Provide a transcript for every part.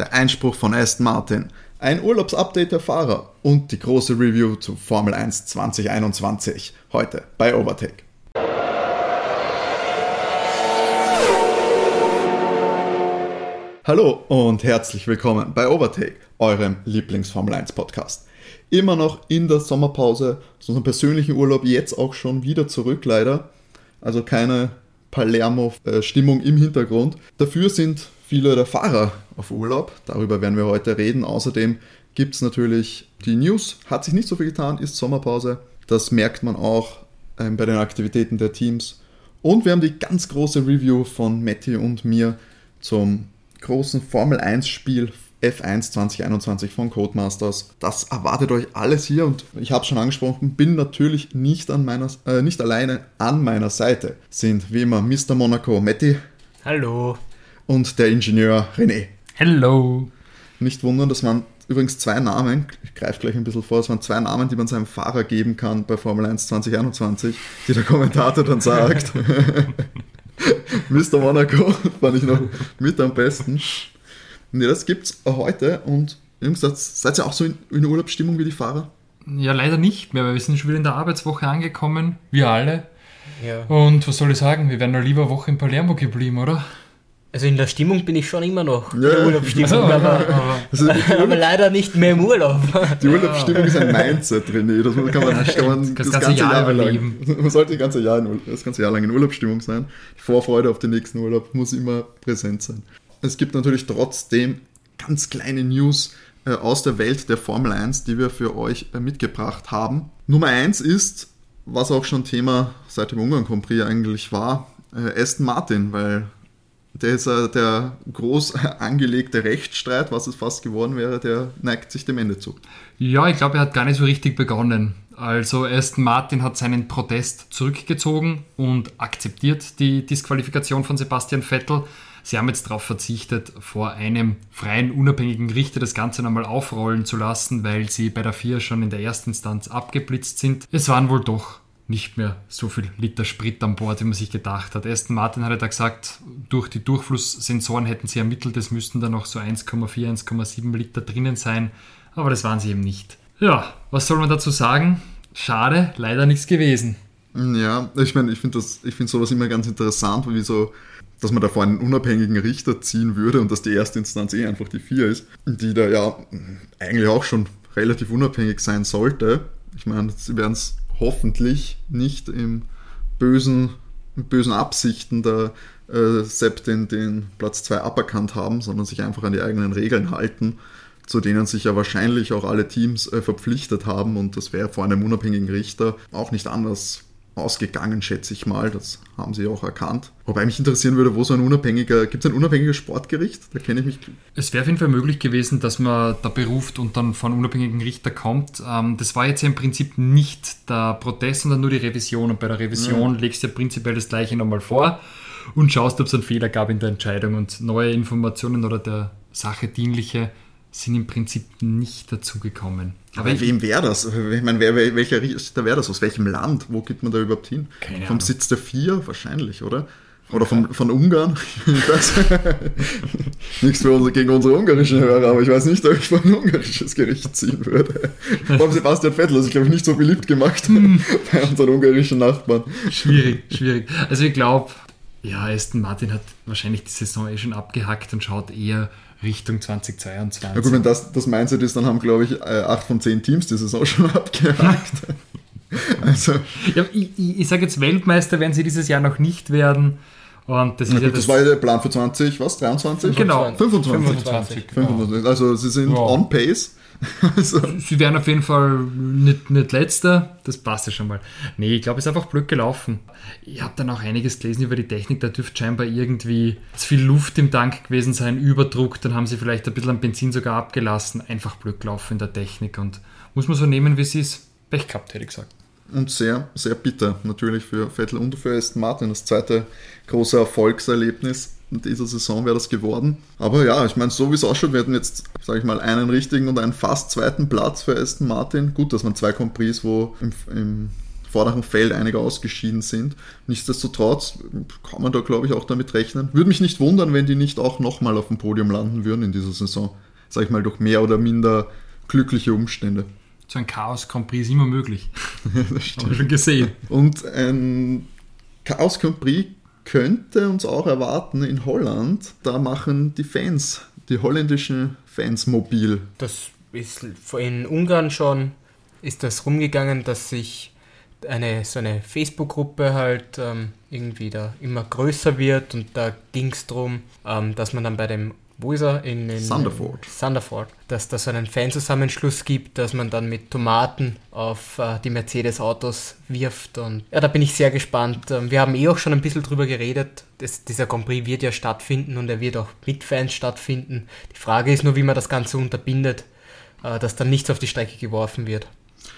der Einspruch von Aston Martin, ein Urlaubsupdate der Fahrer und die große Review zu Formel 1 2021 heute bei Overtake. Hallo und herzlich willkommen bei Overtake, eurem Lieblings-Formel 1 Podcast. Immer noch in der Sommerpause, zu unserem persönlichen Urlaub, jetzt auch schon wieder zurück leider. Also keine Palermo-Stimmung im Hintergrund. Dafür sind viele der Fahrer auf Urlaub. Darüber werden wir heute reden. Außerdem gibt es natürlich die News. Hat sich nicht so viel getan, ist Sommerpause. Das merkt man auch ähm, bei den Aktivitäten der Teams. Und wir haben die ganz große Review von Matti und mir zum großen Formel 1 Spiel F1 2021 von Codemasters. Das erwartet euch alles hier und ich habe es schon angesprochen, bin natürlich nicht, an meiner, äh, nicht alleine an meiner Seite. Sind wie immer Mr. Monaco Matti. Hallo. Und der Ingenieur René. Hallo. Nicht wundern, das waren übrigens zwei Namen, ich greife gleich ein bisschen vor, es waren zwei Namen, die man seinem Fahrer geben kann bei Formel 1 2021, die der Kommentator dann sagt. Mr. Monaco fand ich noch mit am besten. Ne, das gibt's heute und Jungs, seid ihr auch so in, in Urlaubsstimmung wie die Fahrer? Ja, leider nicht mehr, weil wir sind schon wieder in der Arbeitswoche angekommen, wir alle. Ja. Und was soll ich sagen, wir wären noch lieber eine Woche in Palermo geblieben, oder? Also in der Stimmung bin ich schon immer noch. Ja. In der Urlaubsstimmung, aber, aber, also Urlaub, aber, leider nicht mehr im Urlaub. Die Urlaubsstimmung ist ein Mindset, René. Das kann man, ja, kann man das, das, ganze, Jahr, Jahr lang. Man sollte das ganze Jahr, in, das ganze Jahr lang in Urlaubsstimmung sein. Die Vorfreude auf den nächsten Urlaub muss immer präsent sein. Es gibt natürlich trotzdem ganz kleine News äh, aus der Welt der Formel 1, die wir für euch äh, mitgebracht haben. Nummer 1 ist, was auch schon Thema seit dem Ungarn Grand Prix eigentlich war, äh, Aston Martin, weil der ist der groß angelegte Rechtsstreit, was es fast geworden wäre, der neigt sich dem Ende zu. Ja, ich glaube, er hat gar nicht so richtig begonnen. Also Aston Martin hat seinen Protest zurückgezogen und akzeptiert die Disqualifikation von Sebastian Vettel. Sie haben jetzt darauf verzichtet, vor einem freien, unabhängigen Richter das Ganze nochmal aufrollen zu lassen, weil sie bei der FIA schon in der ersten Instanz abgeblitzt sind. Es waren wohl doch nicht mehr so viel Liter Sprit an Bord, wie man sich gedacht hat. Aston Martin hatte da gesagt, durch die Durchflusssensoren hätten sie ermittelt, es müssten da noch so 1,4, 1,7 Liter drinnen sein, aber das waren sie eben nicht. Ja, was soll man dazu sagen? Schade, leider nichts gewesen. Ja, ich meine, ich finde finde sowas immer ganz interessant, wie so dass man da vor einen unabhängigen Richter ziehen würde und dass die erste Instanz eh einfach die vier ist, die da ja eigentlich auch schon relativ unabhängig sein sollte. Ich meine, sie werden es hoffentlich nicht im bösen, mit bösen Absichten da äh, Sepp den, den Platz 2 aberkannt haben, sondern sich einfach an die eigenen Regeln halten, zu denen sich ja wahrscheinlich auch alle Teams äh, verpflichtet haben. Und das wäre vor einem unabhängigen Richter auch nicht anders ausgegangen, schätze ich mal. Das haben sie auch erkannt. Wobei mich interessieren würde, wo so ein unabhängiger, gibt es ein unabhängiges Sportgericht? Da kenne ich mich. Es wäre auf jeden Fall möglich gewesen, dass man da beruft und dann von unabhängigen Richter kommt. Ähm, das war jetzt ja im Prinzip nicht der Protest, sondern nur die Revision. Und bei der Revision ja. legst du ja prinzipiell das Gleiche nochmal vor und schaust, ob es einen Fehler gab in der Entscheidung und neue Informationen oder der Sache dienliche sind im Prinzip nicht dazugekommen. Aber ich, wem wäre das? Ich meine, wer, welcher Richter wäre das? Aus welchem Land? Wo geht man da überhaupt hin? Keine Vom Ahnung. Sitz der Vier wahrscheinlich, oder? Oder von, von Ungarn? Nichts für unsere, gegen unsere ungarischen Hörer, aber ich weiß nicht, ob ich vor ein ungarisches Gericht ziehen würde. Vor Sebastian Vettel ist, glaube ich, nicht so beliebt gemacht hm. bei unseren ungarischen Nachbarn. Schwierig, schwierig. Also ich glaube, ja, Aston Martin hat wahrscheinlich die Saison eh schon abgehackt und schaut eher Richtung 2022. Ja gut, wenn das das Mindset ist, dann haben, glaube ich, äh, acht von zehn Teams die Saison schon abgehakt. also. Ja, ich, ich, ich sage jetzt, Weltmeister werden sie dieses Jahr noch nicht werden. Und das, gut, ja das, das, war ja der Plan für 20, was? 23? Genau. 25. 25. 25. Also sie sind ja. on pace. also. Sie werden auf jeden Fall nicht, nicht letzter, das passt ja schon mal. Nee, ich glaube, es ist einfach blöd gelaufen. Ich habe dann auch einiges gelesen über die Technik, da dürfte scheinbar irgendwie zu viel Luft im Tank gewesen sein, Überdruck, dann haben sie vielleicht ein bisschen an Benzin sogar abgelassen. Einfach blöd gelaufen in der Technik und muss man so nehmen, wie es ist. Pech gehabt, hätte ich gesagt. Und sehr, sehr bitter natürlich für Vettel und für Aston Martin. Das zweite große Erfolgserlebnis in dieser Saison wäre das geworden. Aber ja, ich meine, so wie es ausschaut, wir hätten jetzt, sage ich mal, einen richtigen und einen fast zweiten Platz für Aston Martin. Gut, dass man zwei Compris, wo im, im vorderen Feld einige ausgeschieden sind. Nichtsdestotrotz kann man da, glaube ich, auch damit rechnen. Würde mich nicht wundern, wenn die nicht auch nochmal auf dem Podium landen würden in dieser Saison. Sag ich mal, durch mehr oder minder glückliche Umstände. So ein Chaos Prix ist immer möglich. das stimmt. Haben wir schon gesehen. Und ein Chaos Prix könnte uns auch erwarten in Holland. Da machen die Fans, die holländischen Fans mobil. Das ist in Ungarn schon, ist das rumgegangen, dass sich eine so eine Facebook-Gruppe halt ähm, irgendwie da immer größer wird und da ging es darum, ähm, dass man dann bei dem wo ist er? In, in Thunderford. Thunderford. Dass da so einen Fanzusammenschluss gibt, dass man dann mit Tomaten auf äh, die Mercedes-Autos wirft. Und ja, da bin ich sehr gespannt. Ähm, wir haben eh auch schon ein bisschen drüber geredet. Das, dieser Grand Prix wird ja stattfinden und er wird auch mit Fans stattfinden. Die Frage ist nur, wie man das Ganze unterbindet, äh, dass dann nichts auf die Strecke geworfen wird.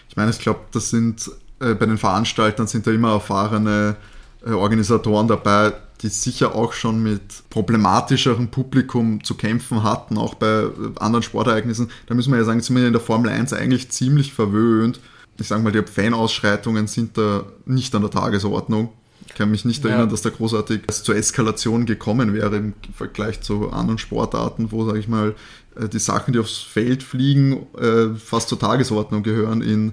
Ich meine, ich glaube, das sind äh, bei den Veranstaltern sind da immer erfahrene äh, Organisatoren dabei, die sicher auch schon mit problematischeren Publikum zu kämpfen hatten, auch bei äh, anderen Sportereignissen. Da müssen wir ja sagen, sind wir in der Formel 1 eigentlich ziemlich verwöhnt. Ich sage mal, die Fanausschreitungen sind da nicht an der Tagesordnung. Ich kann mich nicht ja. erinnern, dass da großartig zur Eskalation gekommen wäre im Vergleich zu anderen Sportarten, wo, sage ich mal, äh, die Sachen, die aufs Feld fliegen, fast zur Tagesordnung gehören in,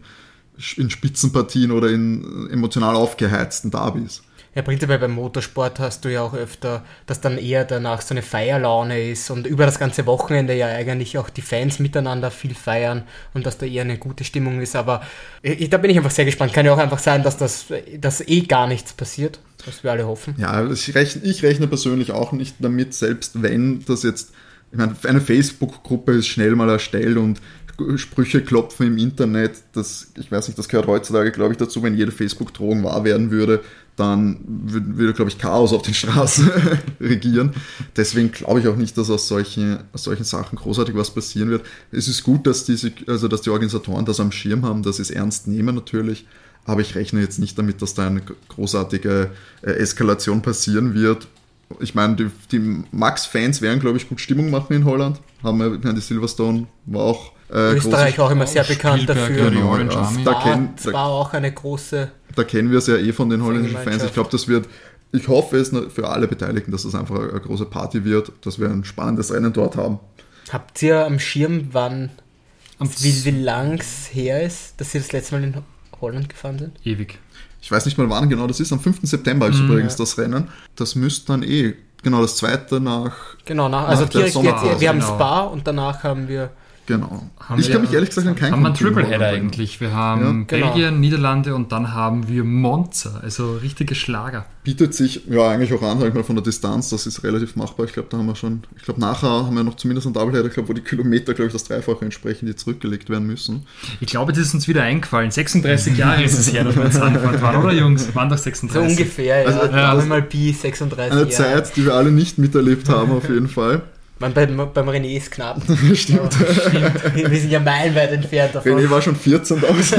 in Spitzenpartien oder in emotional aufgeheizten Derbys. Ja, prinzipiell beim Motorsport hast du ja auch öfter, dass dann eher danach so eine Feierlaune ist und über das ganze Wochenende ja eigentlich auch die Fans miteinander viel feiern und dass da eher eine gute Stimmung ist. Aber ich, da bin ich einfach sehr gespannt. Kann ja auch einfach sein, dass das dass eh gar nichts passiert, was wir alle hoffen. Ja, ich rechne, ich rechne persönlich auch nicht damit, selbst wenn das jetzt, ich meine, eine Facebook-Gruppe ist schnell mal erstellt und Sprüche klopfen im Internet, das, ich weiß nicht, das gehört heutzutage, glaube ich, dazu, wenn jede Facebook-Drohung wahr werden würde, dann würde, würde glaube ich, Chaos auf den Straßen regieren. Deswegen glaube ich auch nicht, dass aus solchen, aus solchen Sachen großartig was passieren wird. Es ist gut, dass, diese, also dass die Organisatoren das am Schirm haben, dass sie es ernst nehmen natürlich, aber ich rechne jetzt nicht damit, dass da eine großartige äh, Eskalation passieren wird. Ich meine, die, die Max-Fans werden, glaube ich, gut Stimmung machen in Holland. Haben wir, die Silverstone war auch äh, Österreich auch immer sehr bekannt Spielberg, dafür. Genau, Orange. Army. Da kenn, da, war auch eine große. Da kennen wir es ja eh von den holländischen Fans. Ich glaube, das wird. Ich hoffe es für alle Beteiligten, dass das einfach eine große Party wird, dass wir ein spannendes Rennen dort haben. Habt ihr am Schirm, wann, wie, wie lang es her ist, dass ihr das letzte Mal in Holland gefahren sind? Ewig. Ich weiß nicht mal wann genau das ist. Am 5. September ist mhm, übrigens ja. das Rennen. Das müsste dann eh genau das zweite nach. Genau, nach, also nach direkt jetzt, wir haben genau. Spa und danach haben wir Genau. Haben ich kann mich ehrlich gesagt an keinen Haben wir einen Tripleheader eigentlich. Wir haben ja. Belgien, genau. Niederlande und dann haben wir Monza, also richtige Schlager. Bietet sich ja eigentlich auch an, sag ich mal, von der Distanz, das ist relativ machbar. Ich glaube, da haben wir schon, ich glaube, nachher haben wir noch zumindest einen Doubleheader, ich glaube, wo die Kilometer, glaube ich, das Dreifache entsprechen, die zurückgelegt werden müssen. Ich glaube, das ist uns wieder eingefallen. 36 Jahre ist es her, dass wir jetzt Anfahrt waren, oder Jungs? Waren doch 36. So ungefähr, ja. Also, ja, also mal Pi 36 Eine Jahre. Zeit, die wir alle nicht miterlebt haben, auf jeden Fall. Man, beim, beim René ist knapp. stimmt. stimmt. Wir sind ja meilenweit entfernt davon. René war schon 14 aus.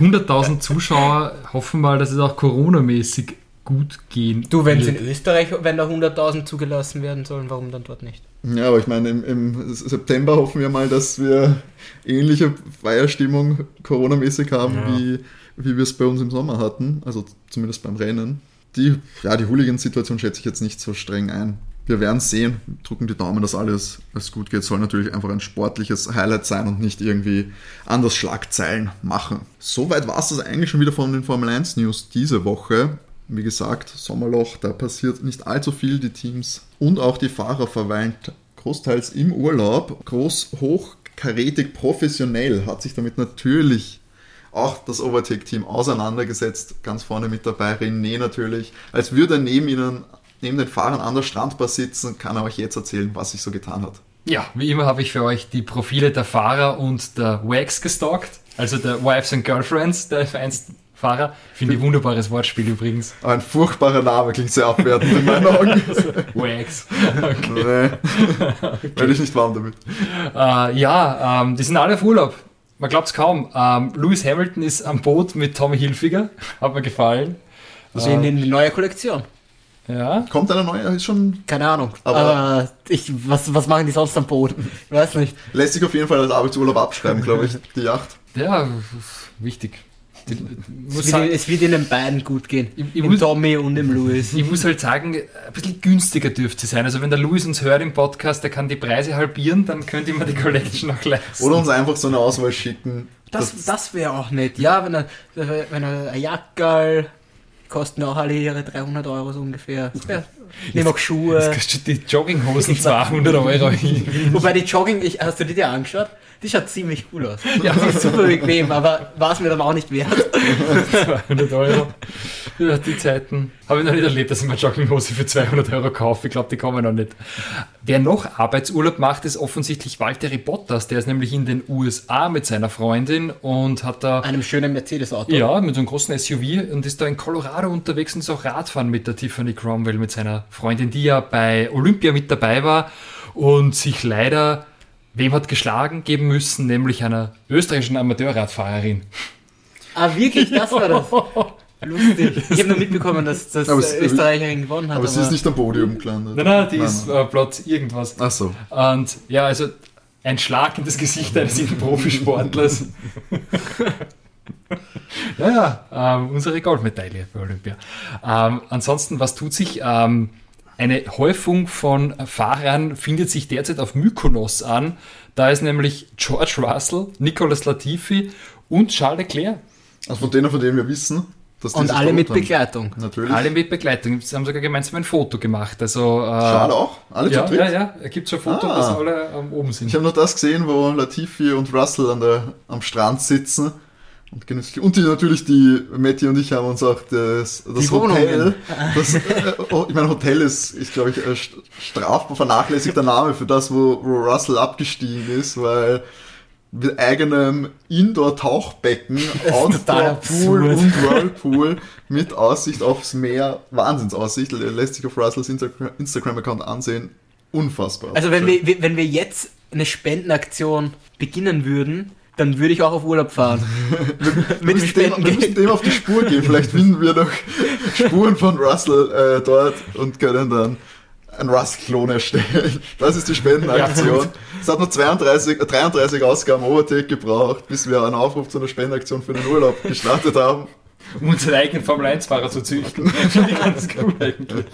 100.000 Zuschauer hoffen mal, dass es auch Corona-mäßig gut gehen Du, wenn es in Österreich, wenn da 100.000 zugelassen werden sollen, warum dann dort nicht? Ja, aber ich meine, im, im September hoffen wir mal, dass wir ähnliche Feierstimmung Corona-mäßig haben, ja. wie, wie wir es bei uns im Sommer hatten. Also zumindest beim Rennen die, ja, die Hooligan-Situation schätze ich jetzt nicht so streng ein. Wir werden sehen, drücken die Daumen, dass alles, alles gut geht. Soll natürlich einfach ein sportliches Highlight sein und nicht irgendwie anders Schlagzeilen machen. Soweit war es das eigentlich schon wieder von den Formel 1 News diese Woche. Wie gesagt, Sommerloch, da passiert nicht allzu viel. Die Teams und auch die Fahrer verweilen großteils im Urlaub. Groß, hochkarätig, professionell hat sich damit natürlich auch das Overtake-Team auseinandergesetzt. Ganz vorne mit dabei René natürlich. Als würde er neben ihnen, neben den Fahrern an der Strandbar sitzen, kann er euch jetzt erzählen, was sich so getan hat. Ja, wie immer habe ich für euch die Profile der Fahrer und der Wags gestalkt, also der Wives and Girlfriends der F1 Fahrer. Finde ich wunderbares Wortspiel übrigens. Ein furchtbarer Name, klingt sehr abwertend in meinen Augen. Wags. Okay. Nee. okay. Werde ich nicht warm damit. Uh, ja, ähm, die sind alle auf Urlaub man glaubt es kaum. Ähm, Lewis Hamilton ist am Boot mit Tommy Hilfiger. Hat mir gefallen. Also in die neue Kollektion. Ja. Kommt eine neue? Ist schon. Keine Ahnung. Aber- Aber, ich, was, was machen die sonst am Boden? Ich weiß nicht. Lässt sich auf jeden Fall als Arbeitsurlaub abschreiben, glaube ich, die Yacht. Ja, wichtig. Es wird, es wird ihnen beiden gut gehen. Ich- ich Dem muss- Tommy und dem Louis. ich muss halt sagen, ein bisschen günstiger dürfte sie sein. Also wenn der Luis uns hört im Podcast, der kann die Preise halbieren, dann könnte ich mir die Collection noch leisten. Oder uns einfach so eine Auswahl schicken. Das, das wäre auch nett. Ja, wenn er, wenn er ein Jackerl kosten auch alle ihre 300 Euro so ungefähr. Ja. Nehmen auch Jetzt Schuhe. kostet die Jogginghosen 200 Euro. Wobei die Jogging, ich, hast du die dir angeschaut? Die schaut ziemlich cool aus. Ja, die ist super bequem, aber war es mir dann auch nicht wert. 200 Euro. Ja, die Zeiten habe ich noch nicht erlebt, dass ich mir Jogginghose für 200 Euro kaufe. Ich glaube, die kommen noch nicht. Wer noch Arbeitsurlaub macht, ist offensichtlich Walter Bottas. Der ist nämlich in den USA mit seiner Freundin und hat da Einem schönen Mercedes-Auto. Ja, mit so einem großen SUV und ist da in Colorado unterwegs und ist auch Radfahren mit der Tiffany Cromwell, mit seiner Freundin, die ja bei Olympia mit dabei war und sich leider wem hat geschlagen geben müssen, nämlich einer österreichischen Amateurradfahrerin. Ah, wirklich? Das war das. Lustig. Ich habe nur mitbekommen, dass das Aber es- Österreicherin gewonnen hat. Aber sie ist nicht am Podium gelandet. Nein, nein, die ist äh, Platz irgendwas. Ach so. Und ja, also ein Schlag in das Gesicht eines jeden Profisportlers. ja, ja, ähm, unsere Goldmedaille bei Olympia. Ähm, ansonsten, was tut sich? Ähm, eine Häufung von Fahrern findet sich derzeit auf Mykonos an. Da ist nämlich George Russell, Nicolas Latifi und Charles Leclerc. Also von denen, von denen wir wissen, dass die Und alle mit unten- Begleitung. Natürlich. Alle mit Begleitung. Sie haben sogar gemeinsam ein Foto gemacht. Also, äh, Charles auch? Alle ja, zu dritt? ja, ja. Es gibt schon ein Foto, Ah. dass alle ähm, oben sind. Ich habe noch das gesehen, wo Latifi und Russell an der, am Strand sitzen. Und, genüsslich- und die, natürlich die, Matty und ich haben uns auch das, das Hotel, das, äh, oh, ich meine, Hotel ist, ist glaube ich, ein st- strafbar vernachlässigter Name für das, wo, wo Russell abgestiegen ist, weil mit eigenem Indoor-Tauchbecken, Outdoor-Pool und Whirlpool mit Aussicht aufs Meer, Wahnsinnsaussicht, lässt sich auf Russells Insta- Instagram-Account ansehen. Unfassbar. Also wenn Schön. wir, wenn wir jetzt eine Spendenaktion beginnen würden, dann würde ich auch auf Urlaub fahren. Wir müssen, dem, wir müssen dem auf die Spur gehen. Vielleicht finden wir noch Spuren von Russell äh, dort und können dann einen Russell-Klon erstellen. Das ist die Spendenaktion. es hat nur 32, äh, 33 Ausgaben Overtake gebraucht, bis wir einen Aufruf zu einer Spendenaktion für den Urlaub gestartet haben. Um unseren eigenen Formel-1-Fahrer zu züchten. Finde ich ganz cool eigentlich.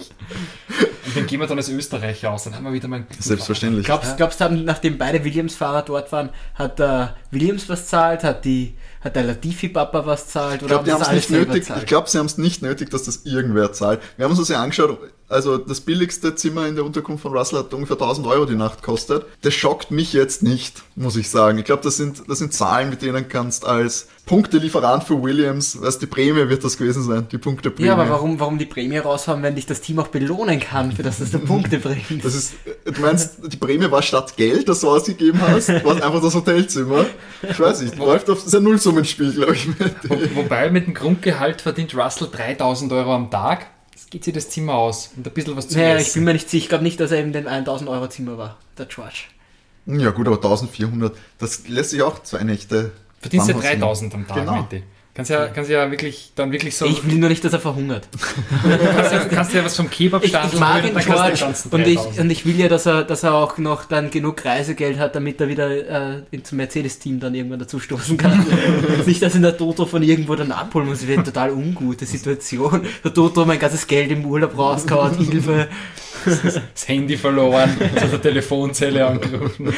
Und dann gehen wir dann als Österreicher aus, dann haben wir wieder mal einen Selbstverständlich. Glaubst, glaubst du, haben, nachdem beide Williams-Fahrer dort waren, hat der Williams was zahlt, hat, die, hat der Latifi-Papa was zahlt? Ich glaube, die haben es nicht selber nötig. zahlt? Ich glaube, sie haben es nicht nötig, dass das irgendwer zahlt. Wir haben uns das ja angeschaut. Also das billigste Zimmer in der Unterkunft von Russell hat ungefähr 1000 Euro die Nacht kostet. Das schockt mich jetzt nicht, muss ich sagen. Ich glaube, das sind, das sind Zahlen, mit denen kannst als Punktelieferant für Williams, was die Prämie wird das gewesen sein, die Punkteprämie. Ja, aber warum, warum die Prämie raushauen, wenn dich das Team auch belohnen kann, für das es da Punkte bringt? Das ist, du meinst, die Prämie war statt Geld, das du ausgegeben hast, war es einfach das Hotelzimmer. Ich weiß nicht, läuft auf, das ist ein Nullsummenspiel, glaube ich. Mit Wo, wobei mit dem Grundgehalt verdient Russell 3000 Euro am Tag. Das geht sich das Zimmer aus und ein bisschen was zu Naja, ich essen. bin mir nicht sicher. Ich glaube nicht, dass er in dem 1000 Euro Zimmer war, der George. Ja gut, aber 1400, das lässt sich auch zwei Nächte. Verdienst ja Bahnhofs nehmen. 3000 am Tag, Genau. Matti. Kannst ja, kannst ja wirklich, dann wirklich so, Ich will nur nicht, dass er verhungert. kannst, ja, kannst ja was vom Ich, Kebabstand ich mag kannst du die George und ich, 3000. und ich will ja, dass er, dass er auch noch dann genug Reisegeld hat, damit er wieder äh, zum Mercedes-Team dann irgendwann dazu stoßen kann. nicht, dass ihn der Toto von irgendwo dann abholen muss. Das wäre eine total ungute Situation. Der Toto mein ganzes Geld im Urlaub rausgehauen, Hilfe. Das Handy verloren, zu der Telefonzelle angerufen.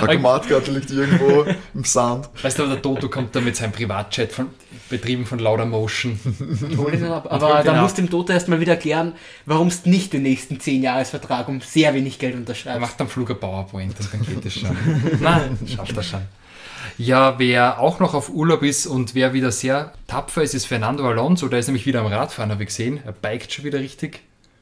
Der Tomatkarte liegt irgendwo im Sand. Weißt du, aber der Toto kommt da mit seinem Privatjet von, betrieben von Lauder Motion. Ab. Aber ab. musst du dem Toto erstmal wieder erklären, warum es nicht den nächsten 10-Jahres-Vertrag um sehr wenig Geld Er unterschreibst. macht am Flug ein PowerPoint und dann geht es schon. Nein, schafft er schon. Ja, wer auch noch auf Urlaub ist und wer wieder sehr tapfer ist, ist Fernando Alonso. Der ist nämlich wieder am Radfahren, habe ich gesehen. Er biked schon wieder richtig.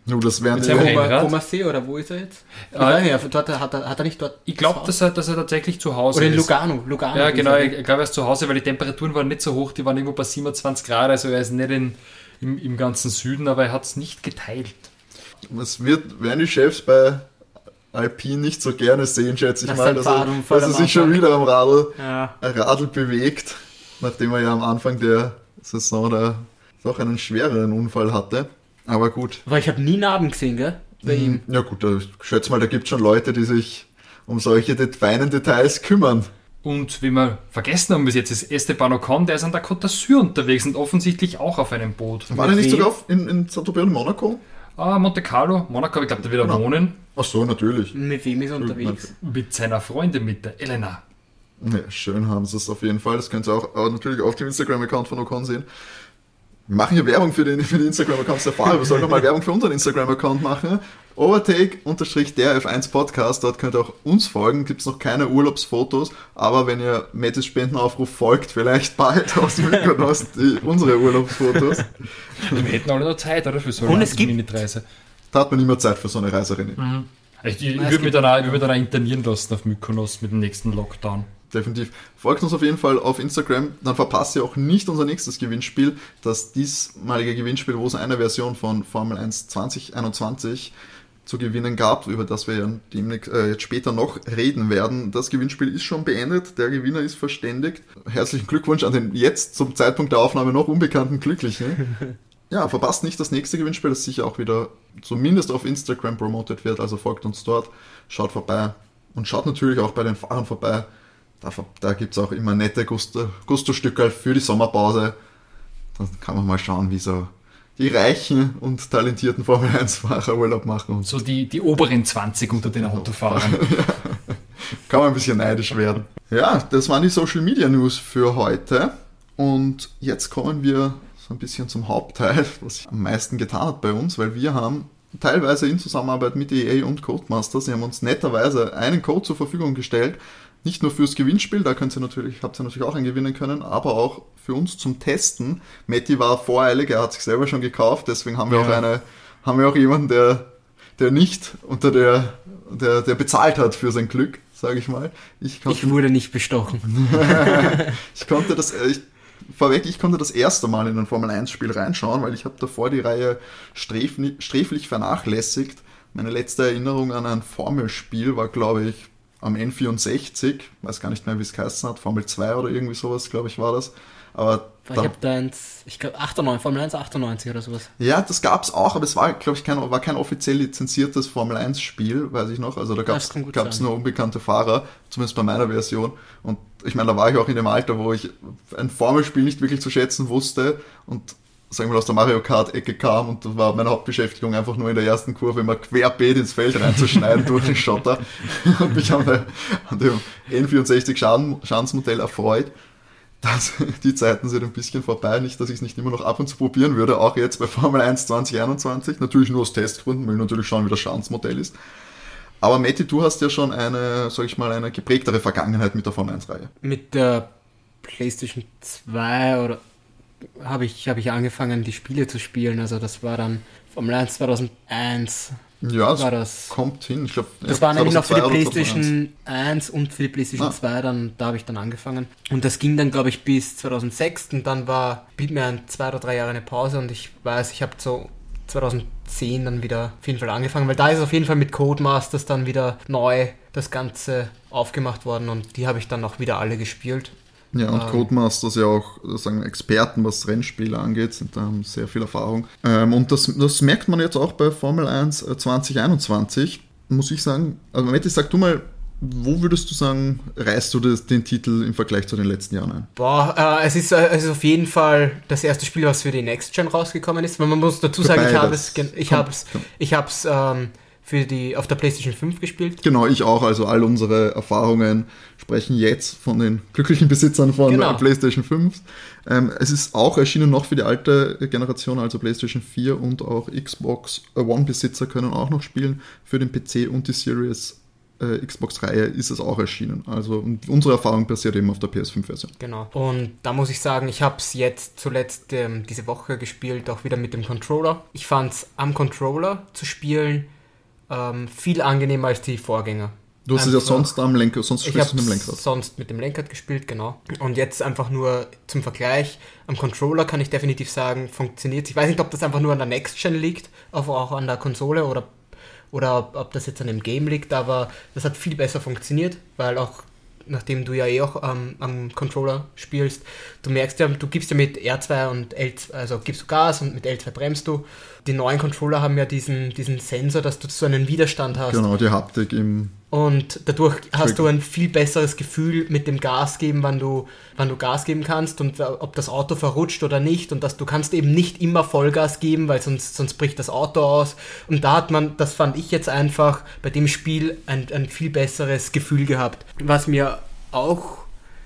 Nur das Rennrad? Komasee oder wo ist er jetzt? Ich Ah, nicht, aber dort hat er, hat er nicht dort. Ich glaube, das dass er, dass er tatsächlich zu Hause Oder in ist. Lugano. Lugano Ja, ist genau. er. Ich glaube, er ist zu Hause, weil die Temperaturen waren nicht so hoch. Die waren irgendwo bei 27 Grad. Also er ist nicht in, im, im ganzen Süden, aber er hat es nicht geteilt. das wird, werden die Chefs bei Alpine nicht so gerne sehen, schätze ich Nach mal, dass er, dass er sich schon wieder am Radl, Ja. Radl bewegt, nachdem er ja am Anfang der Saison da doch einen schwereren Unfall hatte. Aber gut. Aber ich habe nie Narben gesehen, gell? Bei ihm. Ja gut, da, ich schätze mal, da gibt es schon Leute, die sich um solche det feinen Details kümmern. Und wie wir vergessen haben bis jetzt, ist Esteban Ocon, der ist an der Côte d'Azur unterwegs und offensichtlich auch auf einem Boot. War der nicht sogar auf, in, in Saint-Tropez und Monaco? Ah, Monte Carlo, Monaco, ich glaube, der wird Genau. wohnen Ach so, natürlich. Mit wem ist er unterwegs? mit seiner Freundin, mit der Elena. Ja, schön haben sie es auf jeden Fall. Das könnt ihr auch, auch natürlich auf dem Instagram-Account von Ocon sehen. Wir machen hier Werbung für den, für den Instagram-Account der Fahrer. Wir sollen noch mal Werbung für unseren Instagram-Account machen. Overtake-der F1 Podcast. Dort könnt ihr auch uns folgen. Gibt es noch keine Urlaubsfotos. Aber wenn ihr Mattis Spendenaufruf folgt, vielleicht bald aus Mykonos die, unsere Urlaubsfotos. Wir hätten alle noch Zeit, oder? Für so Und eine es gibt- Mini-Reise. Da hat man immer Zeit für so eine Reiserin. Ich, ich, Na, ich es würde mich gibt- dann auch, ich würd mich dann auch internieren lassen auf Mykonos mit dem nächsten Lockdown. Definitiv. Folgt uns auf jeden Fall auf Instagram, dann verpasst ihr auch nicht unser nächstes Gewinnspiel. Das diesmalige Gewinnspiel, wo es eine Version von Formel 1 2021 zu gewinnen gab, über das wir ja demnächst, äh, jetzt später noch reden werden. Das Gewinnspiel ist schon beendet, der Gewinner ist verständigt. Herzlichen Glückwunsch an den jetzt zum Zeitpunkt der Aufnahme noch unbekannten Glücklichen. Ja, verpasst nicht das nächste Gewinnspiel, das sicher auch wieder zumindest auf Instagram promotet wird. Also folgt uns dort, schaut vorbei und schaut natürlich auch bei den Fahrern vorbei. Da, da gibt es auch immer nette Gusto- Gusto-Stücke für die Sommerpause. Dann kann man mal schauen, wie so die reichen und talentierten Formel-1-Fahrer Urlaub machen. Und So die, die oberen 20 unter den Autofahrern. kann man ein bisschen neidisch werden. Ja, das waren die Social Media News für heute. Und jetzt kommen wir so ein bisschen zum Hauptteil, was sich am meisten getan hat bei uns, weil wir haben teilweise in Zusammenarbeit mit EA und Codemasters, sie haben uns netterweise einen Code zur Verfügung gestellt, nicht nur fürs Gewinnspiel, da könnt ihr natürlich, habt ihr natürlich auch einen gewinnen können, aber auch für uns zum Testen. Matti war voreilig, er hat sich selber schon gekauft, deswegen haben wir Ja. auch eine, haben wir auch jemanden, der, der nicht unter der, der, der bezahlt hat für sein Glück, sage ich mal. Ich konnte, Ich wurde nicht bestochen. ich konnte das, äh, ich, vorweg, ich konnte das erste Mal in ein Formel 1 Spiel reinschauen, weil ich habe davor die Reihe sträfli, sträflich vernachlässigt. Meine letzte Erinnerung an ein Formelspiel war, glaube ich, am N64, weiß gar nicht mehr, wie es geheißen hat, Formel 2 oder irgendwie sowas, glaube ich, war das. Aber Ich da- habe da eins, ich glaube 98, Formel 1 98 oder sowas. ja, das gab's auch, aber es war, glaube ich, kein, war kein offiziell lizenziertes Formel-1-Spiel, weiß ich noch. Also da gab's sein. nur unbekannte Fahrer, zumindest bei meiner Version. Und ich meine, da war ich auch in dem Alter, wo ich ein Formelspiel nicht wirklich zu schätzen wusste und sagen wir mal aus der Mario Kart-Ecke kam und da war meine Hauptbeschäftigung einfach nur in der ersten Kurve immer querbeet ins Feld reinzuschneiden durch den Schotter und mich an, der, an dem N64 Schaden, Schadensmodell erfreut. Das, die Zeiten sind ein bisschen vorbei. Nicht, dass ich es nicht immer noch ab und zu probieren würde, auch jetzt bei Formel 1 2021. Natürlich nur aus Testgründen, weil ich natürlich schauen, wie das Schadensmodell ist. Aber Matti, du hast ja schon eine, sag ich mal, eine geprägtere Vergangenheit mit der Formel 1-Reihe. Mit der PlayStation 2 oder habe ich, habe ich angefangen, die Spiele zu spielen. Also das war dann Formel 1 2001 Ja, das, war das. kommt hin. Ich glaub, Das war nämlich noch für die 2002 oder 2001. PlayStation 1 und für die PlayStation Ah. 2, dann, da habe ich dann angefangen. Und das ging dann, glaube ich, bis 2006 und dann war, ein, zwei oder drei Jahre eine Pause und ich weiß, ich habe so 2010 dann wieder auf jeden Fall angefangen, weil da ist auf jeden Fall mit Codemasters dann wieder neu das Ganze aufgemacht worden und die habe ich dann auch wieder alle gespielt. Ja, und Ähm. Codemasters ja auch äh, sagen Experten, was Rennspiele angeht, sind da haben sehr viel Erfahrung. Ähm, und das, das merkt man jetzt auch bei Formel 1 äh, 2021, muss ich sagen. Also Matti, sag du mal, wo würdest du sagen, reißt du das, den Titel im Vergleich zu den letzten Jahren ein? Boah, äh, es, ist, äh, es ist auf jeden Fall das erste Spiel, was für die Next Gen rausgekommen ist. Man muss dazu sagen, ich habe es, ich komm. ich habe es ähm, für die auf der PlayStation 5 gespielt. Genau, ich auch. Also all unsere Erfahrungen sprechen jetzt von den glücklichen Besitzern von Genau. PlayStation 5. Ähm, es ist auch erschienen noch für die alte Generation, also PlayStation 4 und auch Xbox One-Besitzer können auch noch spielen. Für den PC und die Series äh, Xbox-Reihe ist es auch erschienen. Also unsere Erfahrung basiert eben auf der PS5-Version. Genau. Und da muss ich sagen, ich habe es jetzt zuletzt ähm, diese Woche gespielt, auch wieder mit dem Controller. Ich fand es am Controller zu spielen ähm, viel angenehmer als die Vorgänger. Du hast es ja Einfach- sonst am Lenker, sonst spielst du mit dem Lenkrad. sonst mit dem Lenkrad gespielt, genau. Und jetzt einfach nur zum Vergleich. Am Controller kann ich definitiv sagen, funktioniert. Ich weiß nicht, ob das einfach nur an der Next Gen liegt, aber auch an der Konsole oder, oder ob, ob das jetzt an dem Game liegt, aber das hat viel besser funktioniert, weil auch nachdem du ja eh auch ähm, am Controller spielst, du merkst ja, du gibst ja mit R2 und L2, also gibst du Gas und mit L2 bremst du. die neuen Controller haben ja diesen, diesen Sensor, dass du so einen Widerstand hast. Genau, die Haptik im. Und dadurch hast du ein viel besseres Gefühl mit dem Gas geben, wann du, wann du Gas geben kannst und ob das Auto verrutscht oder nicht. Und dass du kannst eben nicht immer Vollgas geben, weil sonst, sonst bricht das Auto aus. Und da hat man, das fand ich jetzt einfach bei dem Spiel ein, ein viel besseres Gefühl gehabt. Was mir auch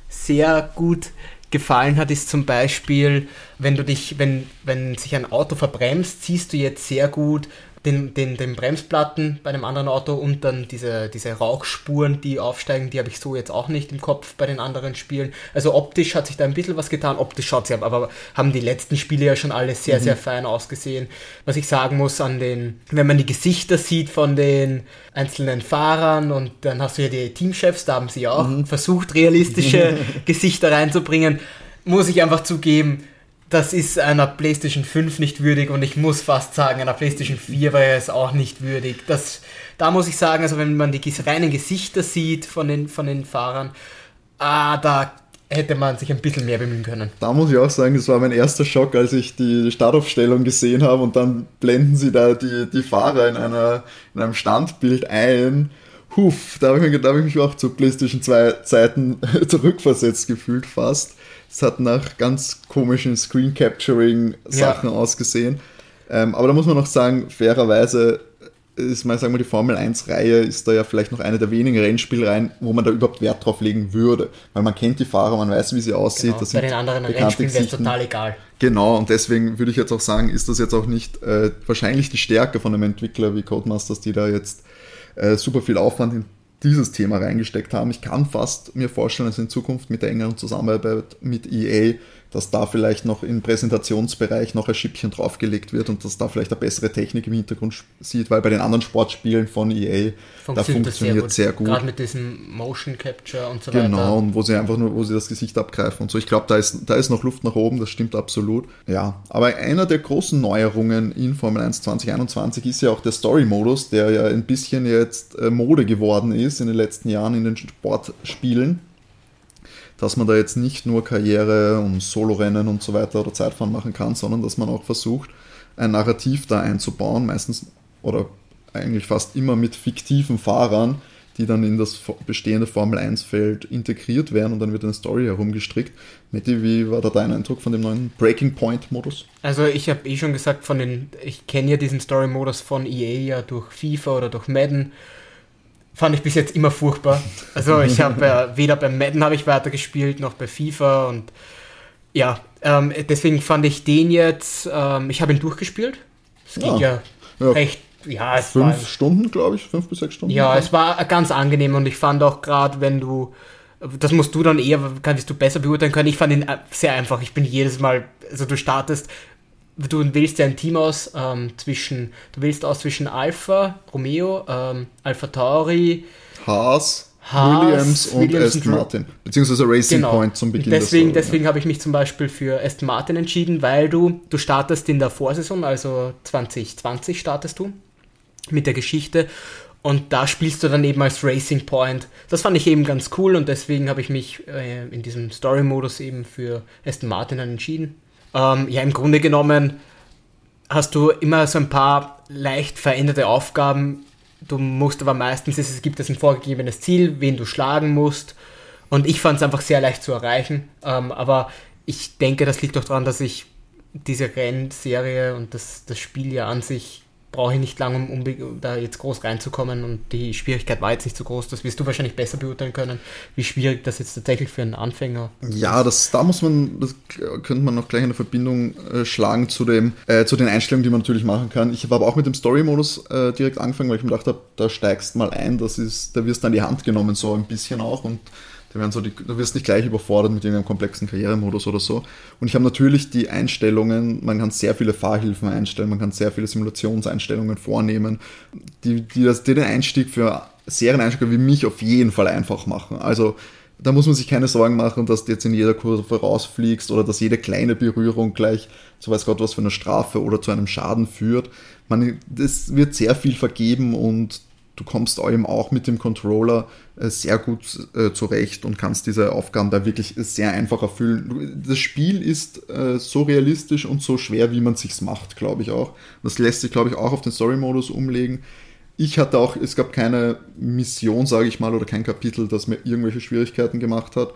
sehr gut gefallen hat, ist zum Beispiel, wenn du dich, wenn, wenn sich ein Auto verbremst, siehst du jetzt sehr gut, den, den, den Bremsplatten bei einem anderen Auto und dann diese, diese Rauchspuren, die aufsteigen, die habe ich so jetzt auch nicht im Kopf bei den anderen Spielen. Also optisch hat sich da ein bisschen was getan. Optisch schaut sie aber haben die letzten Spiele ja schon alle sehr, mhm. sehr fein ausgesehen. Was ich sagen muss an den, wenn man die Gesichter sieht von den einzelnen Fahrern und dann hast du ja die Teamchefs, da haben sie auch mhm. versucht, realistische Gesichter reinzubringen, muss ich einfach zugeben, das ist einer PlayStation 5 nicht würdig und ich muss fast sagen, einer PlayStation 4 war es auch nicht würdig. Das, da muss ich sagen, also wenn man die reinen Gesichter sieht von den, von den Fahrern, ah, da hätte man sich ein bisschen mehr bemühen können. Da muss ich auch sagen, das war mein erster Schock, als ich die Startaufstellung gesehen habe und dann blenden sie da die, die Fahrer in, einer, in einem Standbild ein. Huf, da habe ich, hab ich mich auch zu PlayStation 2 Zeiten zurückversetzt gefühlt fast. Es hat nach ganz komischen Screen Capturing Sachen ja. ausgesehen. Ähm, aber da muss man noch sagen, fairerweise ist mal, sagen wir, die Formel 1 Reihe ist da ja vielleicht noch eine der wenigen Rennspielreihen, wo man da überhaupt Wert drauf legen würde. Weil man kennt die Fahrer, man weiß, wie sie aussieht. Genau. Bei den anderen Rennspielen wäre es total egal. Genau, und deswegen würde ich jetzt auch sagen, ist das jetzt auch nicht äh, wahrscheinlich die Stärke von einem Entwickler wie Codemasters, die da jetzt äh, super viel Aufwand in dieses Thema reingesteckt haben. Ich kann fast mir vorstellen, dass in Zukunft mit der engeren Zusammenarbeit mit EA dass da vielleicht noch im Präsentationsbereich noch ein Schippchen draufgelegt wird und dass da vielleicht eine bessere Technik im Hintergrund sieht, weil bei den anderen Sportspielen von EA, funktioniert da funktioniert sehr gut. sehr gut. Gerade mit diesem Motion Capture und so genau, weiter. Genau, und wo sie einfach nur, wo sie das Gesicht abgreifen und so. Ich glaube, da ist, da ist noch Luft nach oben, das stimmt absolut. Ja, aber einer der großen Neuerungen in Formel 1 2021 ist ja auch der Story-Modus, der ja ein bisschen jetzt äh, Mode geworden ist in den letzten Jahren in den Sportspielen dass man da jetzt nicht nur Karriere und Solorennen und so weiter oder Zeitfahren machen kann, sondern dass man auch versucht, ein Narrativ da einzubauen, meistens oder eigentlich fast immer mit fiktiven Fahrern, die dann in das bestehende Formel 1-Feld integriert werden und dann wird eine Story herumgestrickt. Matti, wie war da dein Eindruck von dem neuen Breaking Point-Modus? Also ich habe eh schon gesagt, von den, ich kenne ja diesen Story-Modus von EA ja durch FIFA oder durch Madden fand ich bis jetzt immer furchtbar. Also ich habe äh, weder beim Madden habe ich weitergespielt, noch bei FIFA und ja, ähm, deswegen fand ich den jetzt, ähm, ich habe ihn durchgespielt. Es ging ja, ja, recht, ja, es fünf war... Fünf Stunden, glaube ich, fünf bis sechs Stunden. Ja, es war ganz angenehm und ich fand auch gerade, wenn du, das musst du dann eher, kannst du besser beurteilen können, ich fand ihn äh, sehr einfach. Ich bin jedes Mal, also du startest, du wählst ja ein Team aus ähm, zwischen, du wählst aus zwischen Alpha, Romeo, ähm, Alpha Tauri, Haas, Haas Williams und Williams Aston Martin, beziehungsweise Racing genau. Point zum Beginn. Deswegen, deswegen ja. habe ich mich zum Beispiel für Aston Martin entschieden, weil du, du startest in der Vorsaison, also 2020 startest du mit der Geschichte und da spielst du dann eben als Racing Point. Das fand ich eben ganz cool und deswegen habe ich mich äh, in diesem Story-Modus eben für Aston Martin entschieden. Ähm, ja, im Grunde genommen hast du immer so ein paar leicht veränderte Aufgaben. Du musst aber meistens, es gibt ein vorgegebenes Ziel, wen du schlagen musst. Und ich fand es einfach sehr leicht zu erreichen. Ähm, aber ich denke, das liegt doch daran, dass ich diese Rennserie und das, das Spiel ja an sich brauche ich nicht lange, um, um, da jetzt groß reinzukommen und die Schwierigkeit war jetzt nicht so groß. Das wirst du wahrscheinlich besser beurteilen können, wie schwierig das jetzt tatsächlich für einen Anfänger ist. Ja, das, da muss man, das könnte man noch gleich eine Verbindung äh, schlagen zu, dem, äh, zu den Einstellungen, die man natürlich machen kann. Ich habe aber auch mit dem Story-Modus äh, direkt angefangen, weil ich mir gedacht habe, da steigst mal ein, das ist, da wirst du an die Hand genommen, so ein bisschen auch und da werden so die, du wirst nicht gleich überfordert mit irgendeinem komplexen Karrieremodus oder so. Und ich habe natürlich die Einstellungen, man kann sehr viele Fahrhilfen einstellen, man kann sehr viele Simulationseinstellungen vornehmen, die, die, das, die den Einstieg für Serieneinsteiger wie mich auf jeden Fall einfach machen. Also da muss man sich keine Sorgen machen, dass du jetzt in jeder Kurve rausfliegst oder dass jede kleine Berührung gleich, so weiß Gott was für eine Strafe oder zu einem Schaden führt. Man, es wird sehr viel vergeben und du kommst eben auch mit dem Controller äh, sehr gut äh, zurecht und kannst diese Aufgaben da wirklich sehr einfach erfüllen. Das Spiel ist äh, so realistisch und so schwer, wie man sich's macht, glaube ich auch. Das lässt sich, glaube ich, auch auf den Story-Modus umlegen. Ich hatte auch, es gab keine Mission, sage ich mal, oder kein Kapitel, das mir irgendwelche Schwierigkeiten gemacht hat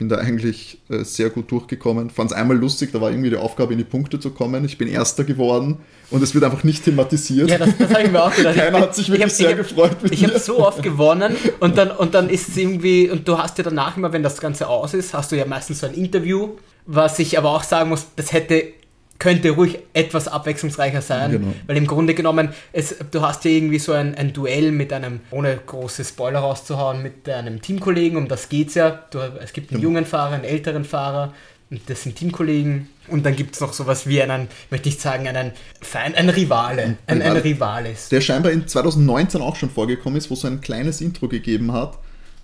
bin da eigentlich äh, sehr gut durchgekommen. Fand es einmal lustig, da war irgendwie die Aufgabe, in die Punkte zu kommen. Ich bin Erster geworden und es wird einfach nicht thematisiert. Ja, das, das habe ich mir auch gedacht. Keiner ich, hat sich wirklich hab, sehr ich gefreut. Hab, ich habe so oft gewonnen und dann, und dann ist es irgendwie, und du hast ja danach immer, wenn das Ganze aus ist, hast du ja meistens so ein Interview, was ich aber auch sagen muss, das hätte könnte ruhig etwas abwechslungsreicher sein, genau. weil im Grunde genommen, es, du hast ja irgendwie so ein, ein Duell mit einem, ohne große Spoiler rauszuhauen, mit einem Teamkollegen, um das geht's ja. Du, es gibt einen genau. jungen Fahrer, einen älteren Fahrer, und das sind Teamkollegen. Und dann gibt es noch sowas wie einen, möchte ich sagen, einen Feind, einen Rivale. Ein, ein Rivale ist. Der scheinbar in 2019 auch schon vorgekommen ist, wo es so ein kleines Intro gegeben hat,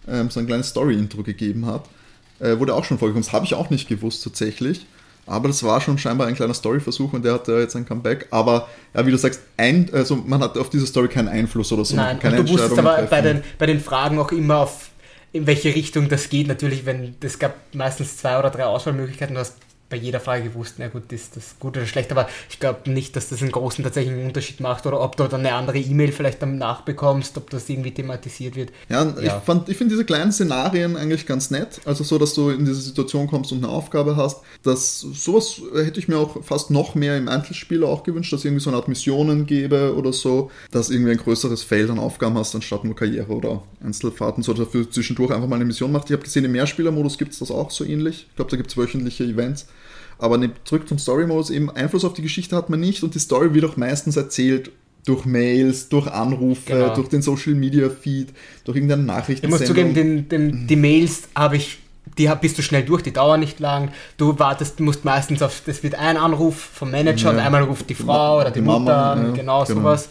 ähm, so ein kleines Story-Intro gegeben hat. Äh, wurde auch schon vorgekommen. Das habe ich auch nicht gewusst tatsächlich. Aber das war schon scheinbar ein kleiner Storyversuch und der hat jetzt ein Comeback. Aber ja, wie du sagst, ein, also man hat auf diese Story keinen Einfluss oder so. Nein, keine und du wusstest aber bei den, bei den Fragen auch immer auf in welche Richtung das geht. Natürlich, wenn es gab meistens zwei oder drei Auswahlmöglichkeiten, du hast bei jeder Frage gewusst, na gut, ist das gut oder schlecht, aber ich glaube nicht, dass das einen großen tatsächlichen Unterschied macht oder ob du dann eine andere E-Mail vielleicht dann nachbekommst, ob das irgendwie thematisiert wird. Ja, ja. ich, ich finde diese kleinen Szenarien eigentlich ganz nett, also so, dass du in diese Situation kommst und eine Aufgabe hast, dass sowas hätte ich mir auch fast noch mehr im Einzelspiel auch gewünscht, dass es irgendwie so eine Art Missionen gäbe oder so, dass irgendwie ein größeres Feld an Aufgaben hast, anstatt nur Karriere oder Einzelfahrten, so dafür zwischendurch einfach mal eine Mission macht. Ich habe gesehen, im Mehrspielermodus gibt es das auch so ähnlich. Ich glaube, da gibt es wöchentliche Events aber ne, zurück zum Story-Modus, eben Einfluss auf die Geschichte hat man nicht und die Story wird auch meistens erzählt durch Mails, durch Anrufe, genau. durch den Social Media Feed, durch irgendeine Nachricht. Ich muss zugeben, den, den, die Mails habe ich, die bist du schnell durch, die dauern nicht lang. Du wartest, musst meistens auf, das wird ein Anruf vom Manager ja. und einmal ruft die Frau oder die, die Mutter Mama, an, ja, genau, genau, sowas.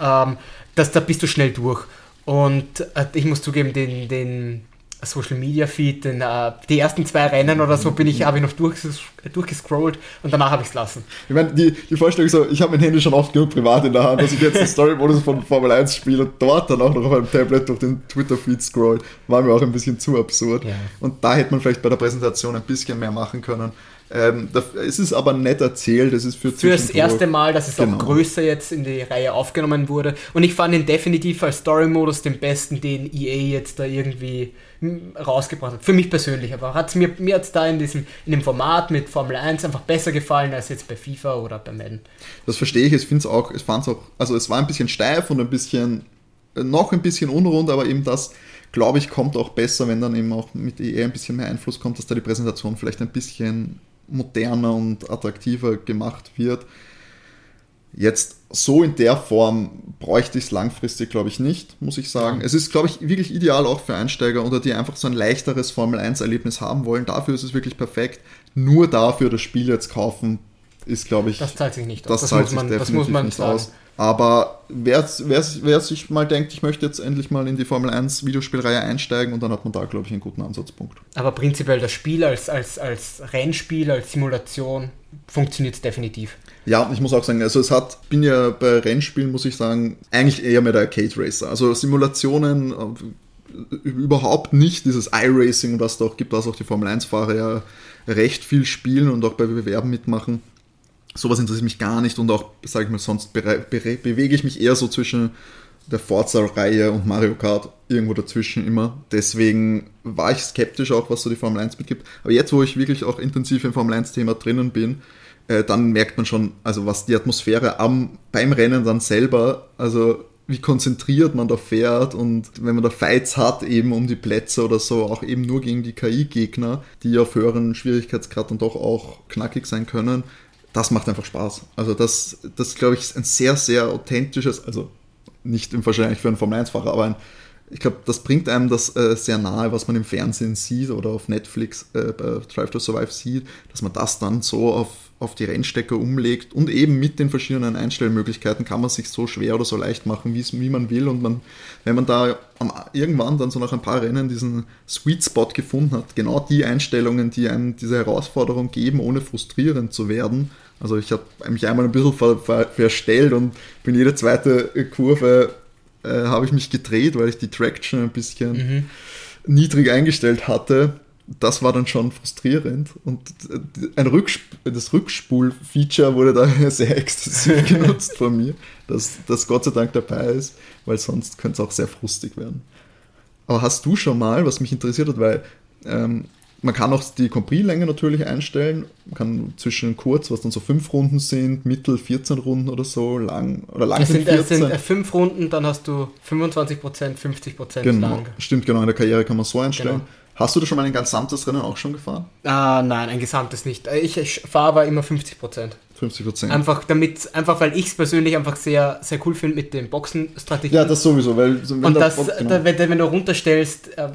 Ähm, das, da bist du schnell durch. Und äh, ich muss zugeben, den, den Social Media Feed, den, äh, die ersten zwei Rennen oder so bin ich, habe ich noch durchges durchgescrollt und danach habe ich es lassen. Ich meine, die, die Vorstellung so, ich habe mein Handy schon oft genug privat in der Hand, dass ich jetzt den Story-Modus von Formel 1 spiele und dort dann auch noch auf einem Tablet durch den Twitter-Feed scroll, war mir auch ein bisschen zu absurd. Ja. Und da hätte man vielleicht bei der Präsentation ein bisschen mehr machen können. Ähm, es ist aber nett erzählt, es ist für das erste Mal, dass es genau. auch größer jetzt in die Reihe aufgenommen wurde. Und ich fand ihn definitiv als Story-Modus den besten, den EA jetzt da irgendwie hm, rausgebracht hat. Für mich persönlich aber. Hat's mir mir hat es da in, diesem, in dem Format mit Formel 1 einfach besser gefallen als jetzt bei FIFA oder bei Madden. Das verstehe ich, ich finde es auch, ich fand es auch, also es war ein bisschen steif und ein bisschen, noch ein bisschen unrund, aber eben das, glaube ich, kommt auch besser, wenn dann eben auch mit EA ein bisschen mehr Einfluss kommt, dass da die Präsentation vielleicht ein bisschen moderner und attraktiver gemacht wird. Jetzt so in der Form bräuchte ich es langfristig, glaube ich, nicht, muss ich sagen. Es ist, glaube ich, wirklich ideal auch für Einsteiger oder die einfach so ein leichteres Formel-1-Erlebnis haben wollen. Dafür ist es wirklich perfekt. Nur dafür das Spiel jetzt kaufen, ist, glaube ich. Das zahlt sich nicht aus. Das, das zahlt sich man, definitiv nicht sagen. aus. Aber wer, wer, wer sich mal denkt, ich möchte jetzt endlich mal in die Formel 1 Videospielreihe einsteigen und dann hat man da, glaube ich, einen guten Ansatzpunkt. Aber prinzipiell das Spiel als, als, als Rennspiel, als Simulation funktioniert definitiv. Ja, ich muss auch sagen, also es hat, bin ja bei Rennspielen, muss ich sagen, eigentlich eher mehr der Arcade Racer. Also Simulationen äh, überhaupt nicht, dieses iRacing, was da auch gibt, was auch die Formel 1-Fahrer ja recht viel spielen und auch bei Bewerben mitmachen sowas interessiert mich gar nicht und auch, sage ich mal, sonst be be bewege ich mich eher so zwischen der Forza-Reihe und Mario Kart irgendwo dazwischen immer. Deswegen war ich skeptisch auch, was so die Formel 1 mitgibt. Aber jetzt, wo ich wirklich auch intensiv im Formel 1-Thema drinnen bin, äh, dann merkt man schon, also was die Atmosphäre am, beim Rennen dann selber, also wie konzentriert man da fährt und wenn man da Fights hat eben um die Plätze oder so, auch eben nur gegen die KI-Gegner, die auf höheren Schwierigkeitsgrad dann doch auch knackig sein können, das macht einfach Spaß. Also das, das glaube ich, ist ein sehr, sehr authentisches, also nicht im wahrscheinlich für einen Formel 1-Fahrer, aber ein, ich glaube, das bringt einem das äh, sehr nahe, was man im Fernsehen sieht oder auf Netflix äh, bei Drive to Survive sieht, dass man das dann so auf, auf die Rennstecker umlegt und eben mit den verschiedenen Einstellmöglichkeiten kann man sich so schwer oder so leicht machen, wie man will und man, wenn man da am, irgendwann dann so nach ein paar Rennen diesen Sweet Spot gefunden hat, genau die Einstellungen, die einem diese Herausforderung geben, ohne frustrierend zu werden, also ich habe mich einmal ein bisschen ver ver verstellt und bin jede zweite Kurve äh, habe ich mich gedreht, weil ich die Traction ein bisschen mhm. niedrig eingestellt hatte. Das war dann schon frustrierend. Und ein Rücksp das Rückspul-Feature wurde da sehr exzessiv genutzt von mir, dass das Gott sei Dank dabei ist, weil sonst könnte es auch sehr frustig werden. Aber hast du schon mal, was mich interessiert hat, weil ähm, man kann auch die Compris-Länge natürlich einstellen. Man kann zwischen kurz, was dann so fünf Runden sind, mittel 14 Runden oder so, lang oder lang es sind, 14. Es sind fünf Runden, dann hast du 25%, 50% genau. lang. Stimmt, genau, in der Karriere kann man so einstellen. Genau. Hast du da schon mal ein gesamtes Rennen auch schon gefahren? Ah, nein, ein gesamtes nicht. Ich, ich fahre aber immer 50% 50 Einfach damit, einfach weil ich es persönlich einfach sehr, sehr cool finde mit den Boxenstrategien. Ja, das sowieso, weil und das, Box, genau. da, wenn, wenn, du runterstellst, äh,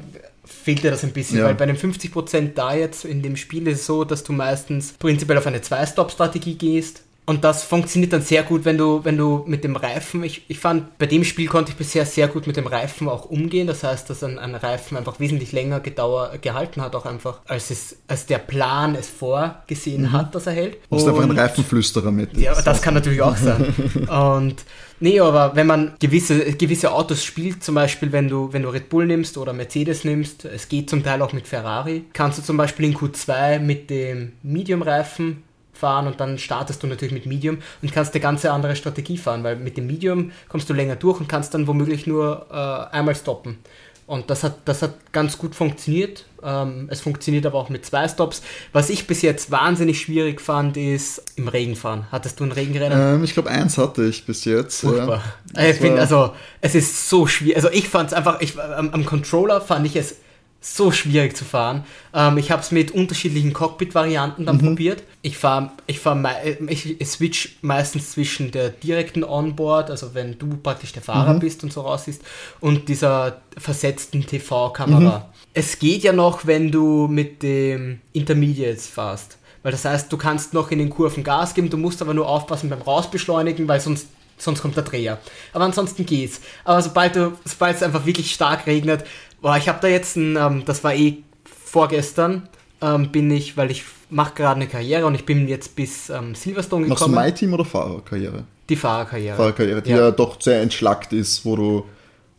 fehlt dir das ein bisschen, ja. weil bei den 50% da jetzt in dem Spiel ist es so, dass du meistens prinzipiell auf eine Zwei-Stop-Strategie gehst und das funktioniert dann sehr gut, wenn du, wenn du mit dem Reifen, ich, ich fand, bei dem Spiel konnte ich bisher sehr gut mit dem Reifen auch umgehen. Das heißt, dass ein, ein Reifen einfach wesentlich länger gedauer, gehalten hat, auch einfach, als es, als der Plan es vorgesehen mhm. hat, dass er hält. Du bist einfach ein Reifenflüsterer mit. Ja, das kann natürlich auch sein. Und nee, aber wenn man gewisse, gewisse Autos spielt, zum Beispiel, wenn du, wenn du Red Bull nimmst oder Mercedes nimmst, es geht zum Teil auch mit Ferrari, kannst du zum Beispiel in Q2 mit dem Medium-Reifen fahren und dann startest du natürlich mit Medium und kannst eine ganz andere Strategie fahren, weil mit dem Medium kommst du länger durch und kannst dann womöglich nur äh, einmal stoppen. Und das hat, das hat ganz gut funktioniert. Ähm, es funktioniert aber auch mit zwei Stops. Was ich bis jetzt wahnsinnig schwierig fand, ist im Regen fahren. Hattest du ein Regenrennen? Ähm, ich glaube, eins hatte ich bis jetzt. Furchtbar. Ja. Ich find, also, es ist so schwierig. Also, ich fand es einfach, ich, am, am Controller fand ich es so schwierig zu fahren. Ähm, ich habe es mit unterschiedlichen Cockpit-Varianten dann mhm. probiert. Ich fahre, ich fahre, ich, ich switch meistens zwischen der direkten Onboard, also wenn du praktisch der Fahrer mhm. bist und so raus ist, und dieser versetzten TV-Kamera. Mhm. Es geht ja noch, wenn du mit dem Intermediates fährst. Weil das heißt, du kannst noch in den Kurven Gas geben, du musst aber nur aufpassen beim Rausbeschleunigen, weil sonst sonst kommt der Dreher. Aber ansonsten geht's. Aber sobald du, sobald es einfach wirklich stark regnet, Boah, ich habe da jetzt ein, ähm, das war eh vorgestern, ähm, bin ich, weil ich mache gerade eine Karriere und ich bin jetzt bis ähm, Silverstone gekommen. Machst du My Team oder Fahrerkarriere? Die Fahrerkarriere. Fahrerkarriere, die ja. ja doch sehr entschlackt ist, wo du,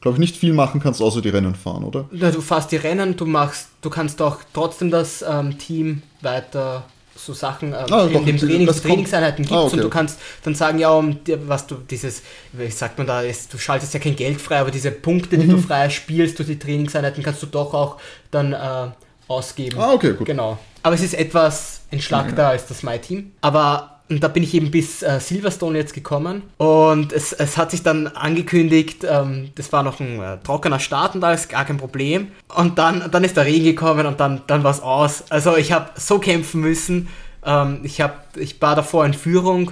glaube ich, nicht viel machen kannst, außer die Rennen fahren, oder? Ja, du fährst die Rennen, du machst, du kannst auch trotzdem das ähm, Team weiter so Sachen äh, ah, in doch, dem Training, Trainingseinheiten gibt ah, okay, und du kannst dann sagen, ja, um was du dieses, wie sagt man da, ist, du schaltest ja kein Geld frei, aber diese Punkte, die mhm. du frei spielst durch die Trainingseinheiten, kannst du doch auch dann äh, ausgeben. Ah, okay, gut. Genau. Aber es ist etwas entschlackter ja. als das My Team. Aber und da bin ich eben bis äh, Silverstone jetzt gekommen. Und es, es hat sich dann angekündigt, ähm, das war noch ein äh, trockener Start und ist gar kein Problem. Und dann, dann ist der Regen gekommen und dann, dann war es aus. Also ich habe so kämpfen müssen. Ähm, ich, hab, ich war davor in Führung.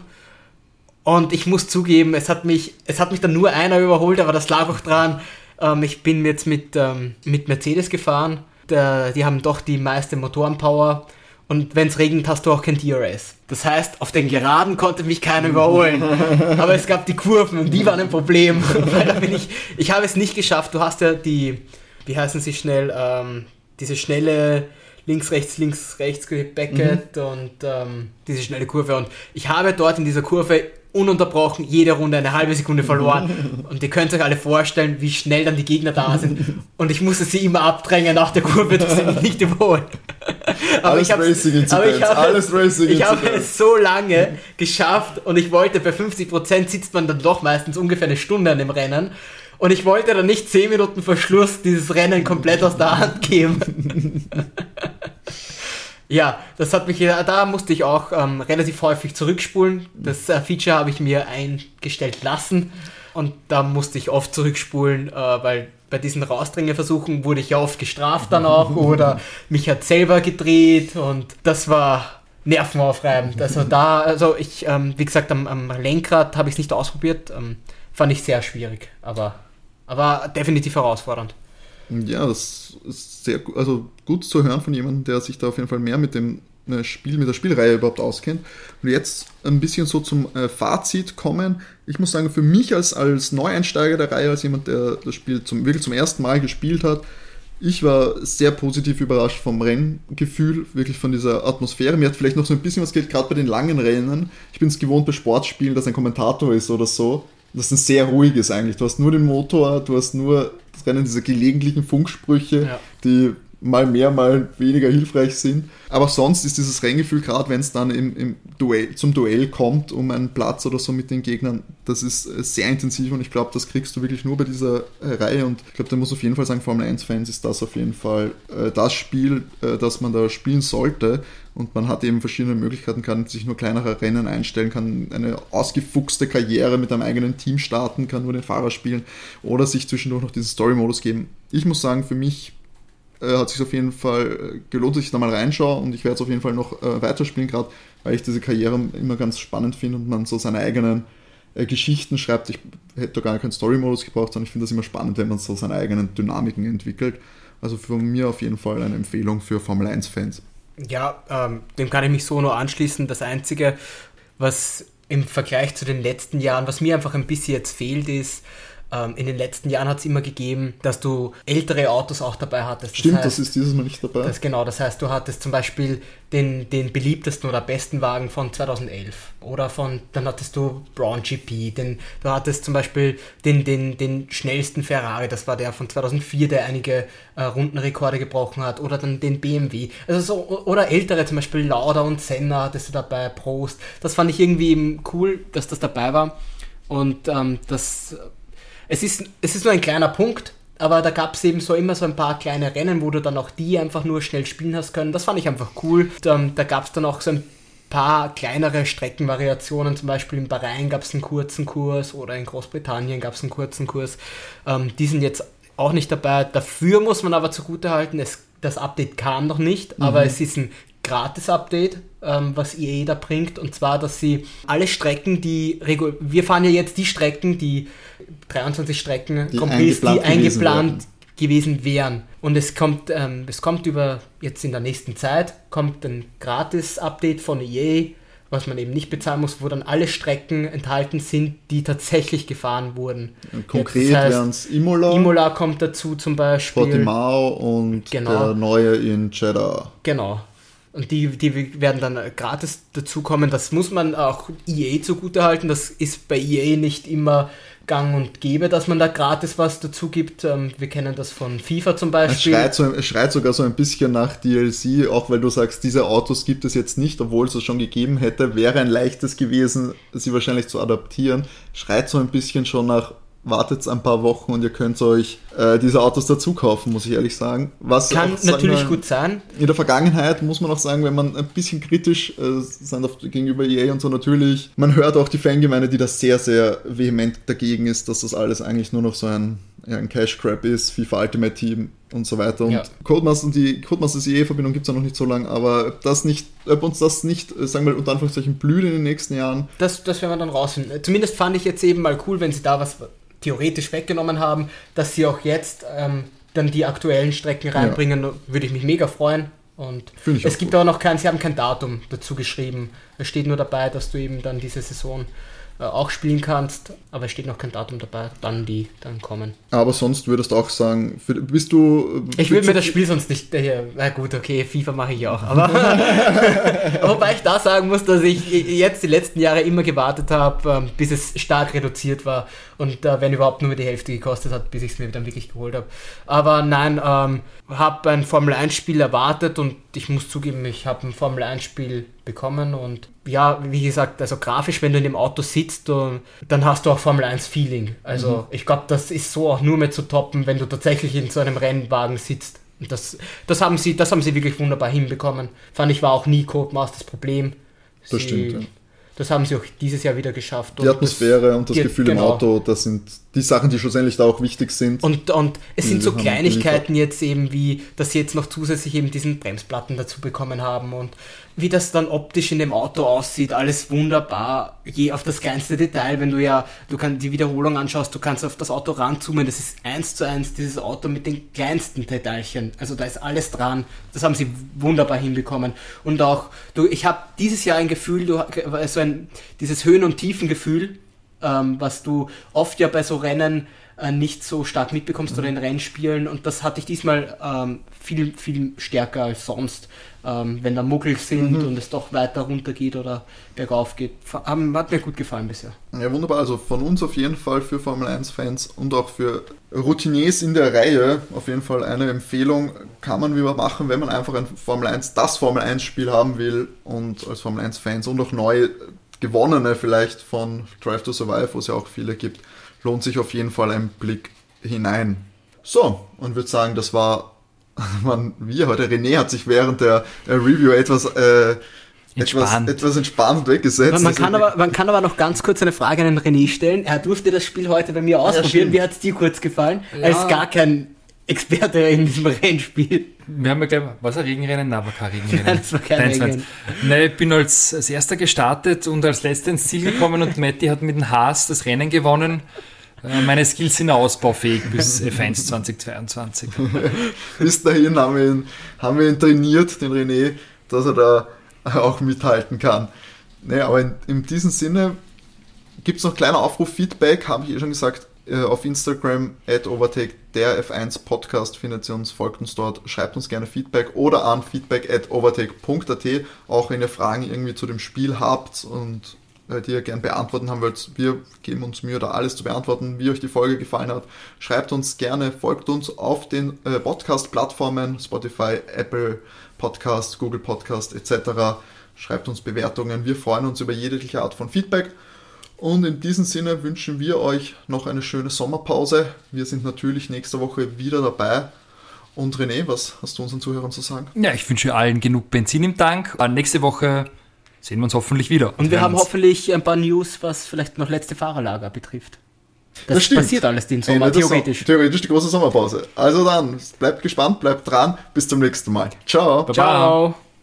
Und ich muss zugeben, es hat mich, es hat mich dann nur einer überholt, aber das lag auch dran. Ähm, ich bin jetzt mit, ähm, mit Mercedes gefahren. Der, die haben doch die meiste Motorenpower. Und wenn es regnet, hast du auch kein DRS. Das heißt, auf den Geraden konnte mich keiner überholen. Aber es gab die Kurven und die waren ein Problem. Weil da bin ich, ich habe es nicht geschafft. Du hast ja die, wie heißen sie schnell, ähm, diese schnelle links, rechts, links, rechts Beckett mhm. und ähm, diese schnelle Kurve. Und ich habe dort in dieser Kurve ununterbrochen jede Runde eine halbe Sekunde verloren. Und ihr könnt euch alle vorstellen, wie schnell dann die Gegner da sind. Und ich musste sie immer abdrängen nach der Kurve, dass sie mich nicht überholen. Aber alles ich Racing habe, alles Racing Ich habe es so lange geschafft und ich wollte, bei 50% sitzt man dann doch meistens ungefähr eine Stunde an dem Rennen. Und ich wollte dann nicht 10 Minuten vor Schluss dieses Rennen komplett aus der Hand geben. Ja, das hat mich, da musste ich auch ähm, relativ häufig zurückspulen. Das äh, Feature habe ich mir eingestellt lassen und da musste ich oft zurückspulen, äh, weil bei diesen Rausdrängeversuchen wurde ich ja oft gestraft dann auch oder mich hat selber gedreht und das war nervenaufreibend. Also da, also ich, ähm, wie gesagt, am, am Lenkrad habe ich es nicht ausprobiert, ähm, fand ich sehr schwierig, aber, aber definitiv herausfordernd. Ja, das ist sehr also gut zu hören von jemandem, der sich da auf jeden Fall mehr mit dem Spiel, mit der Spielreihe überhaupt auskennt. Und jetzt ein bisschen so zum äh, Fazit kommen. Ich muss sagen, für mich als, als Neueinsteiger der Reihe, als jemand, der das Spiel zum, wirklich zum ersten Mal gespielt hat, ich war sehr positiv überrascht vom Renngefühl, wirklich von dieser Atmosphäre. Mir hat vielleicht noch so ein bisschen was geht, gerade bei den langen Rennen. Ich bin es gewohnt bei Sportspielen, dass ein Kommentator ist oder so das ein sehr ruhiges eigentlich. Du hast nur den Motor, du hast nur das Rennen dieser gelegentlichen Funksprüche, Ja. die mal mehr, mal weniger hilfreich sind. Aber sonst ist dieses Renngefühl, gerade wenn es dann im, im Duell, zum Duell kommt, um einen Platz oder so mit den Gegnern, das ist äh, sehr intensiv und ich glaube, das kriegst du wirklich nur bei dieser äh, Reihe und ich glaube, da muss auf jeden Fall sagen, Formel 1-Fans ist das auf jeden Fall äh, das Spiel, äh, das man da spielen sollte und man hat eben verschiedene Möglichkeiten, kann sich nur kleinere Rennen einstellen, kann eine ausgefuchste Karriere mit einem eigenen Team starten, kann nur den Fahrer spielen oder sich zwischendurch noch diesen Story-Modus geben. Ich muss sagen, für mich äh, hat sich auf jeden Fall äh, gelohnt, dass ich da mal reinschaue und ich werde es auf jeden Fall noch äh, weiterspielen, gerade weil ich diese Karriere immer ganz spannend finde und man so seine eigenen äh, Geschichten schreibt. Ich hätte da gar keinen Story-Modus gebraucht, sondern ich finde das immer spannend, wenn man so seine eigenen Dynamiken entwickelt. Also von mir auf jeden Fall eine Empfehlung für Formel 1-Fans. Ja, ähm, dem kann ich mich so nur anschließen. Das Einzige, was im Vergleich zu den letzten Jahren, was mir einfach ein bisschen jetzt fehlt, ist, ähm, in den letzten Jahren hat es immer gegeben, dass du ältere Autos auch dabei hattest. Stimmt, heißt, das ist dieses Mal nicht dabei. Das, genau, das heißt, du hattest zum Beispiel den, den beliebtesten oder besten Wagen von 2011 oder von, dann hattest du Brown GP, den, du hattest zum Beispiel den, den, den schnellsten Ferrari, das war der von 2004, der einige äh, Rundenrekorde gebrochen hat. Oder dann den BMW, also so, oder ältere zum Beispiel Lauda und Senna hattest du dabei, Prost, das fand ich irgendwie cool, dass das dabei war. Und ähm, das, es ist, es ist nur ein kleiner Punkt, aber da gab es eben so immer so ein paar kleine Rennen, wo du dann auch die einfach nur schnell spielen hast können. Das fand ich einfach cool. Da, da gab es dann auch so ein paar kleinere Streckenvariationen. Zum Beispiel in Bahrain gab es einen kurzen Kurs oder in Großbritannien gab es einen kurzen Kurs. Ähm, die sind jetzt auch nicht dabei. Dafür muss man aber zugutehalten, es, das Update kam noch nicht, aber es ist ein Gratis-Update, ähm, was EA da bringt. Und zwar, dass sie alle Strecken, die wir fahren ja jetzt die Strecken, die 23 Strecken, Die Compris, die eingeplant gewesen eingeplant werden. gewesen wären. Und es kommt, ähm, es kommt über jetzt in der nächsten Zeit, kommt ein Gratis-Update von EA, was man eben nicht bezahlen muss, wo dann alle Strecken enthalten sind, die tatsächlich gefahren wurden. Konkret Jetzt, das heißt, wären es Imola, Imola kommt dazu zum Beispiel. Portimao und Genau. der neue in Jeddah. Genau. Und die, die werden dann gratis dazukommen. Das muss man auch EA zugutehalten. Das ist bei EA nicht immer gang und gäbe, dass man da gratis was dazu gibt. Ähm, wir kennen das von FIFA zum Es Beispiel. schreit, so, es schreit sogar so ein bisschen nach DLC, auch weil du sagst, diese Autos gibt es jetzt nicht, obwohl es es schon gegeben hätte. Wäre ein leichtes gewesen, sie wahrscheinlich zu adaptieren. Schreit so ein bisschen schon nach, wartet ein paar Wochen und ihr könnt euch äh, diese Autos dazu kaufen, muss ich ehrlich sagen. Was Kann auch, sagen natürlich wir, gut sein. In der Vergangenheit muss man auch sagen, wenn man ein bisschen kritisch äh, sein gegenüber EA und so natürlich, man hört auch die Fangemeinde, die da sehr, sehr vehement dagegen ist, dass das alles eigentlich nur noch so ein, ja, ein Cash Grab ist, FIFA Ultimate Team und so weiter. Und Ja. Codemasters und die Codemasters EA-Verbindung gibt es ja noch nicht so lange, aber ob das nicht, ob uns das nicht, äh, sagen wir mal, unter Anführungszeichen blüht in den nächsten Jahren, Das, das werden wir dann rausfinden. Zumindest fand ich jetzt eben mal cool, wenn sie da was theoretisch weggenommen haben, dass sie auch jetzt ähm, dann die aktuellen Strecken reinbringen, würde ich mich mega freuen. Und es gibt gut. auch noch kein, sie haben kein Datum dazu geschrieben. Es steht nur dabei, dass du eben dann diese Saison auch spielen kannst, aber es steht noch kein Datum dabei, wann die dann kommen. aber sonst würdest du auch sagen, für, bist du... äh, Ich will mir das Spiel sonst nicht hier. Na gut, okay, FIFA mache ich auch. Aber wobei ich da sagen muss, dass ich jetzt die letzten Jahre immer gewartet habe, ähm, bis es stark reduziert war und äh, wenn überhaupt nur die Hälfte gekostet hat, bis ich es mir dann wirklich geholt habe. Aber nein, ähm, habe ein Formel 1 Spiel erwartet und ich muss zugeben, ich habe ein Formel 1 Spiel bekommen und ja, wie gesagt, also grafisch, wenn du in dem Auto sitzt, du, dann hast du auch Formel 1 Feeling. Also ich glaube, das ist so auch nur mehr zu toppen, wenn du tatsächlich in so einem Rennwagen sitzt. Und das, das, haben sie, das haben sie wirklich wunderbar hinbekommen. Fand ich, war auch nie Codemasters Problem. Das Sie- stimmt, ja. Das haben sie auch dieses Jahr wieder geschafft. Die Atmosphäre und das die- Gefühl im genau. Auto, das sind die Sachen, die schlussendlich da auch wichtig sind. Und, und es sind so haben Kleinigkeiten jetzt eben wie, dass sie jetzt noch zusätzlich eben diesen Bremsplatten dazu bekommen haben und wie das dann optisch in dem Auto aussieht, alles wunderbar, je auf das kleinste Detail, wenn du ja, du kannst die Wiederholung anschaust, du kannst auf das Auto ranzoomen, das ist eins zu eins dieses Auto mit den kleinsten Detailchen, also da ist alles dran, das haben sie wunderbar hinbekommen und auch, du, ich habe dieses Jahr ein Gefühl, du, so ein, dieses Höhen- und Tiefengefühl, ähm, was du oft ja bei so Rennen äh, nicht so stark mitbekommst mhm. oder in Rennspielen. Und das hatte ich diesmal ähm, viel, viel stärker als sonst. Ähm, wenn da Muggel sind mhm. und es doch weiter runter geht oder bergauf geht. Hat mir gut gefallen bisher. Ja, wunderbar. Also von uns auf jeden Fall für Formel 1-Fans und auch für Routiniers in der Reihe auf jeden Fall eine Empfehlung. Kann man wieder machen, wenn man einfach ein Formel 1, das Formel 1-Spiel haben will und als Formel 1-Fans und auch neu gewonnene vielleicht von Drive to Survive, wo es ja auch viele gibt, lohnt sich auf jeden Fall ein Blick hinein. So, und würde sagen, das war man, wir heute. René hat sich während der Review etwas, äh, entspannt. Etwas, etwas entspannt weggesetzt. Man, man kann aber, man kann aber noch ganz kurz eine Frage an den René stellen. Er durfte das Spiel heute bei mir ausprobieren. Ja, Wie hat es dir kurz gefallen? Ja. Er ist gar kein Experte in diesem Rennspiel. Wir haben ja gleich, was ein Regenrennen? Nein, war kein Regenrennen. Nein, das war kein Regenrennen. Nein, ich bin als, als erster gestartet und als letzter ins Ziel gekommen und Matti hat mit dem Haas das Rennen gewonnen. Äh, meine Skills sind ausbaufähig bis F1 2022. bis dahin haben wir, ihn, haben wir ihn trainiert, den René, dass er da auch mithalten kann. Nee, aber in, in diesem Sinne gibt es noch kleiner Aufruf, Feedback, habe ich eh schon gesagt, äh, auf Instagram at overtake der F1 Podcast findet ihr uns, folgt uns dort, schreibt uns gerne Feedback oder an feedback at overtake.at, auch wenn ihr Fragen irgendwie zu dem Spiel habt und die ihr gerne beantworten haben wollt. Wir geben uns Mühe, da alles zu beantworten, wie euch die Folge gefallen hat. Schreibt uns gerne, folgt uns auf den äh, Podcast-Plattformen, Spotify, Apple Podcast, Google Podcast etc. Schreibt uns Bewertungen. Wir freuen uns über jegliche Art von Feedback. Und in diesem Sinne wünschen wir euch noch eine schöne Sommerpause. Wir sind natürlich nächste Woche wieder dabei. Und René, was hast du unseren Zuhörern zu sagen? Ja, ich wünsche allen genug Benzin im Tank. Nächste Woche sehen wir uns hoffentlich wieder. Und wir haben hoffentlich ein paar News, was vielleicht noch letzte Fahrerlager betrifft. Das, das passiert alles den Sommer, theoretisch. Theoretisch die große Sommerpause. Also dann, bleibt gespannt, bleibt dran. Bis zum nächsten Mal. Ciao. Ciao.